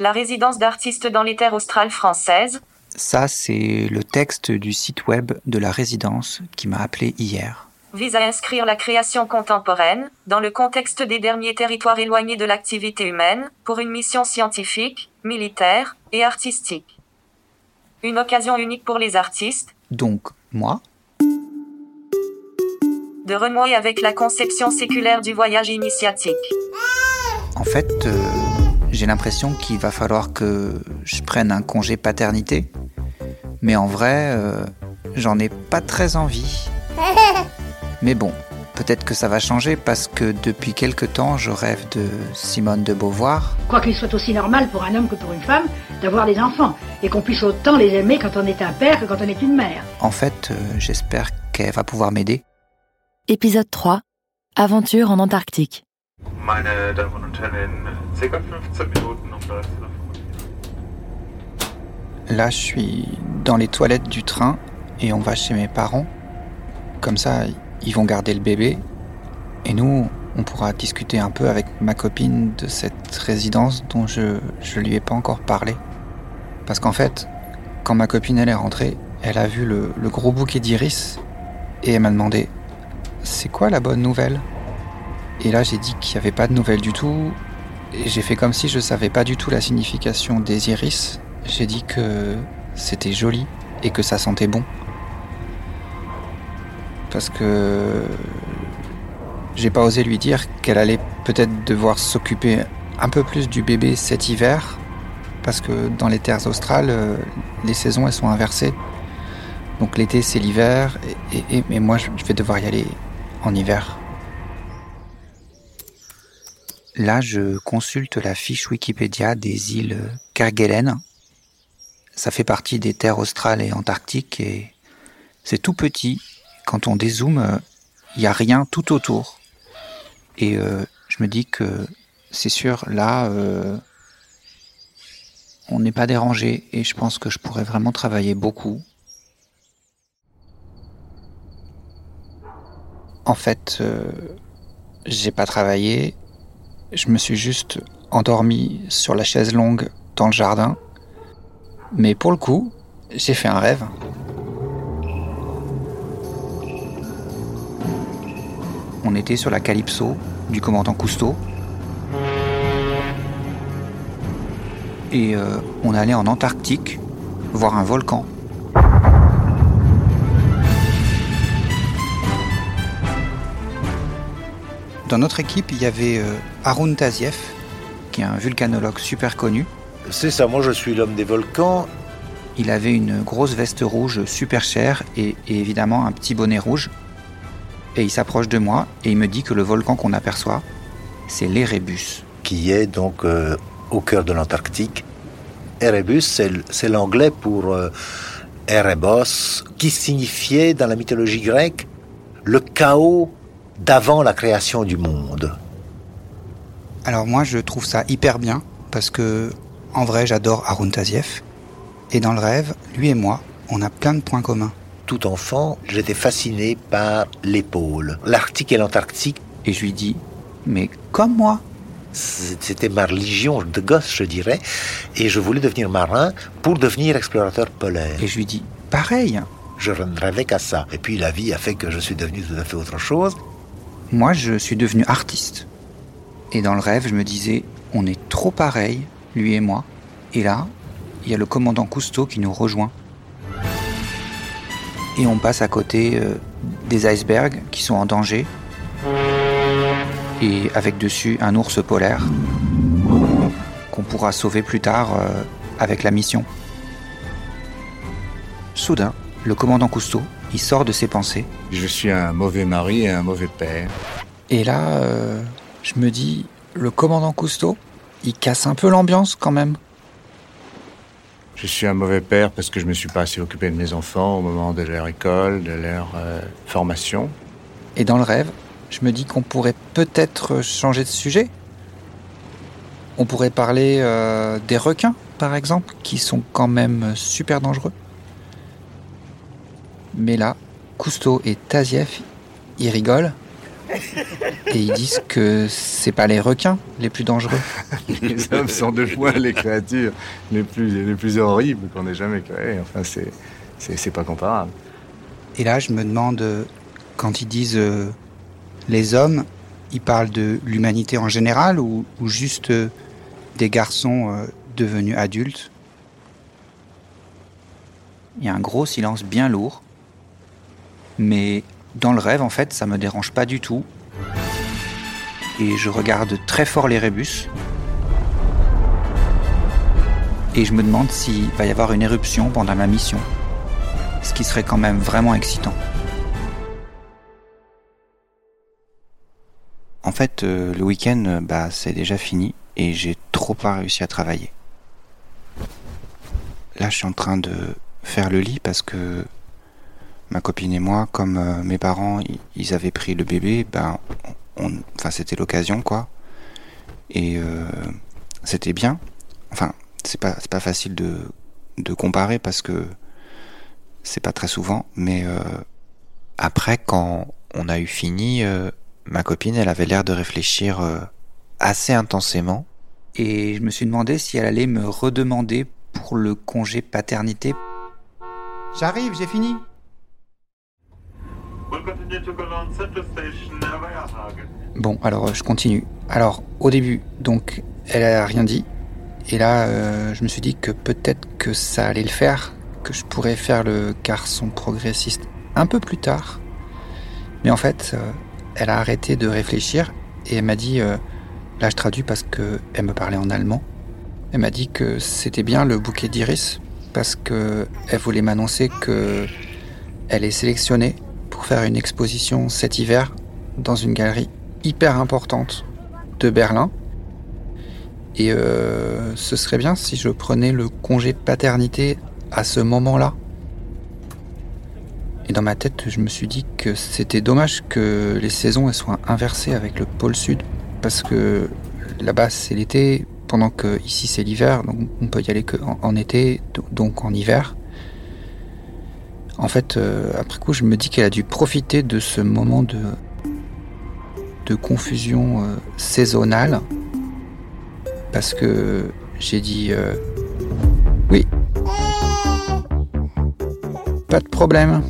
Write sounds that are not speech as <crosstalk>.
La résidence d'artistes dans les terres australes françaises. Ça, c'est le texte du site web de la résidence qui m'a appelé hier. Vise à inscrire la création contemporaine, dans le contexte des derniers territoires éloignés de l'activité humaine, pour une mission scientifique, militaire et artistique. Une occasion unique pour les artistes. Donc, moi De renouer avec la conception séculaire du voyage initiatique. En fait, euh, j'ai l'impression qu'il va falloir que je prenne un congé paternité. Mais en vrai, euh, j'en ai pas très envie. <laughs> Mais bon, peut-être que ça va changer parce que depuis quelque temps, je rêve de Simone de Beauvoir. Quoi qu'il soit aussi normal pour un homme que pour une femme d'avoir des enfants et qu'on puisse autant les aimer quand on est un père que quand on est une mère. En fait, euh, j'espère qu'elle va pouvoir m'aider. Épisode 3. Aventure en Antarctique. Meine Damen und Herren, circa 15 Minuten um Là, je suis dans les toilettes du train et on va chez mes parents. Comme ça, ils vont garder le bébé. Et nous, on pourra discuter un peu avec ma copine de cette résidence dont je ne lui ai pas encore parlé. Parce qu'en fait, quand ma copine elle est rentrée, elle a vu le, le gros bouquet d'iris et elle m'a demandé c'est quoi la bonne nouvelle? Et là j'ai dit qu'il n'y avait pas de nouvelle du tout. Et j'ai fait comme si je savais pas du tout la signification des iris. J'ai dit que c'était joli et que ça sentait bon. Parce que j'ai pas osé lui dire qu'elle allait peut-être devoir s'occuper un peu plus du bébé cet hiver. Parce que dans les terres australes, euh, les saisons elles sont inversées. Donc l'été c'est l'hiver et, moi je vais devoir y aller en hiver. Là, je consulte la fiche Wikipédia des îles Kerguelen. Ça fait partie des terres australes et antarctiques et c'est tout petit. Quand on dézoome, il n'y a rien tout autour. Et euh, je me dis que c'est sûr, là, euh, on n'est pas dérangé et je pense que je pourrais vraiment travailler beaucoup. En fait, euh, j'ai pas travaillé, je me suis juste endormi sur la chaise longue dans le jardin. Mais pour le coup, j'ai fait un rêve. On était sur la Calypso du commandant Cousteau. Et euh, on allait en Antarctique voir un volcan. Dans notre équipe, il y avait euh, Arun Taziev, qui est un vulcanologue super connu. C'est ça, moi je suis l'homme des volcans. Il avait une grosse veste rouge super chère et, et évidemment un petit bonnet rouge. Et il s'approche de moi et il me dit que le volcan qu'on aperçoit, c'est l'Erebus. qui est donc euh, au cœur de l'Antarctique. Erebus, c'est l'anglais pour euh, Erebos, qui signifiait dans la mythologie grecque le chaos d'avant la création du monde. Alors moi, je trouve ça hyper bien parce que, en vrai, j'adore Arun Taziev. Et dans le rêve, lui et moi, on a plein de points communs. Tout enfant, j'étais fasciné par les pôles. L'Arctique et l'Antarctique, Et je lui dis, mais comme moi. c'était ma religion de gosse, je dirais, et je voulais devenir marin pour devenir explorateur polaire. Et je lui dis, pareil. Je ne rêvais qu'à ça. Et puis la vie a fait que je suis devenu tout à fait autre chose. Moi, je suis devenu artiste. Et dans le rêve, je me disais, on est trop pareils, lui et moi. Et là, il y a le commandant Cousteau qui nous rejoint. Et on passe à côté euh, des icebergs qui sont en danger. Et avec dessus un ours polaire qu'on pourra sauver plus tard euh, avec la mission. Soudain, le commandant Cousteau, il sort de ses pensées Je suis un mauvais mari et un mauvais père. Et là, euh, je me dis, le commandant Cousteau, il casse un peu l'ambiance quand même. Je suis un mauvais père parce que je me suis pas assez occupé de mes enfants au moment de leur école, de leur euh, formation. Et dans le rêve, je me dis qu'on pourrait peut-être changer de sujet. On pourrait parler euh, des requins, par exemple, qui sont quand même super dangereux. Mais là, Cousteau et Tazieff, ils rigolent. Et ils disent que c'est pas les requins les plus dangereux. les hommes sont de loin les créatures les plus, les plus horribles qu'on ait jamais créées. Enfin, c'est, pas comparable. Et là, je me demande, quand ils disent euh, les hommes, ils parlent de l'humanité en général ou, ou juste euh, des garçons euh, devenus adultes? Il y a un gros silence bien lourd. Mais dans le rêve, en fait, ça me dérange pas du tout. Et je regarde très fort les rébus. Et je me demande s'il va y avoir une éruption pendant ma mission. Ce qui serait quand même vraiment excitant. En fait, euh, le week-end, euh, bah, c'est déjà fini et j'ai trop pas réussi à travailler. Là, je suis en train de faire le lit parce que ma copine et moi, comme euh, mes parents, ils avaient pris le bébé, ben, on, enfin, c'était l'occasion, quoi. Et euh, c'était bien. Enfin, c'est pas, c'est pas facile de, de comparer parce que c'est pas très souvent, mais euh, après, quand on a eu fini, euh, ma copine, elle avait l'air de réfléchir euh, assez intensément. Et je me suis demandé si elle allait me redemander pour le congé paternité. J'arrive, j'ai fini. Bon, alors euh, je continue. Alors, au début, donc, elle a rien dit. Et là, euh, je me suis dit que peut-être que ça allait le faire, que je pourrais faire le garçon progressiste un peu plus tard. Mais en fait, euh, elle a arrêté de réfléchir et elle m'a dit, là je traduis parce que elle me parlait en allemand. Elle m'a dit que c'était bien le bouquet d'iris parce que elle voulait m'annoncer que elle est sélectionnée pour faire une exposition cet hiver dans une galerie hyper importante de Berlin. Et euh, ce serait bien si je prenais le congé paternité à ce moment-là. Et dans ma tête, je me suis dit que c'était dommage que les saisons soient inversées avec le pôle sud. Parce que là-bas c'est l'été, pendant que ici c'est l'hiver, donc on peut y aller que en, en été, do- donc en hiver. En fait, euh, après coup, je me dis qu'elle a dû profiter de ce moment de, de confusion euh, saisonnale parce que j'ai dit euh, oui. Pas de problème.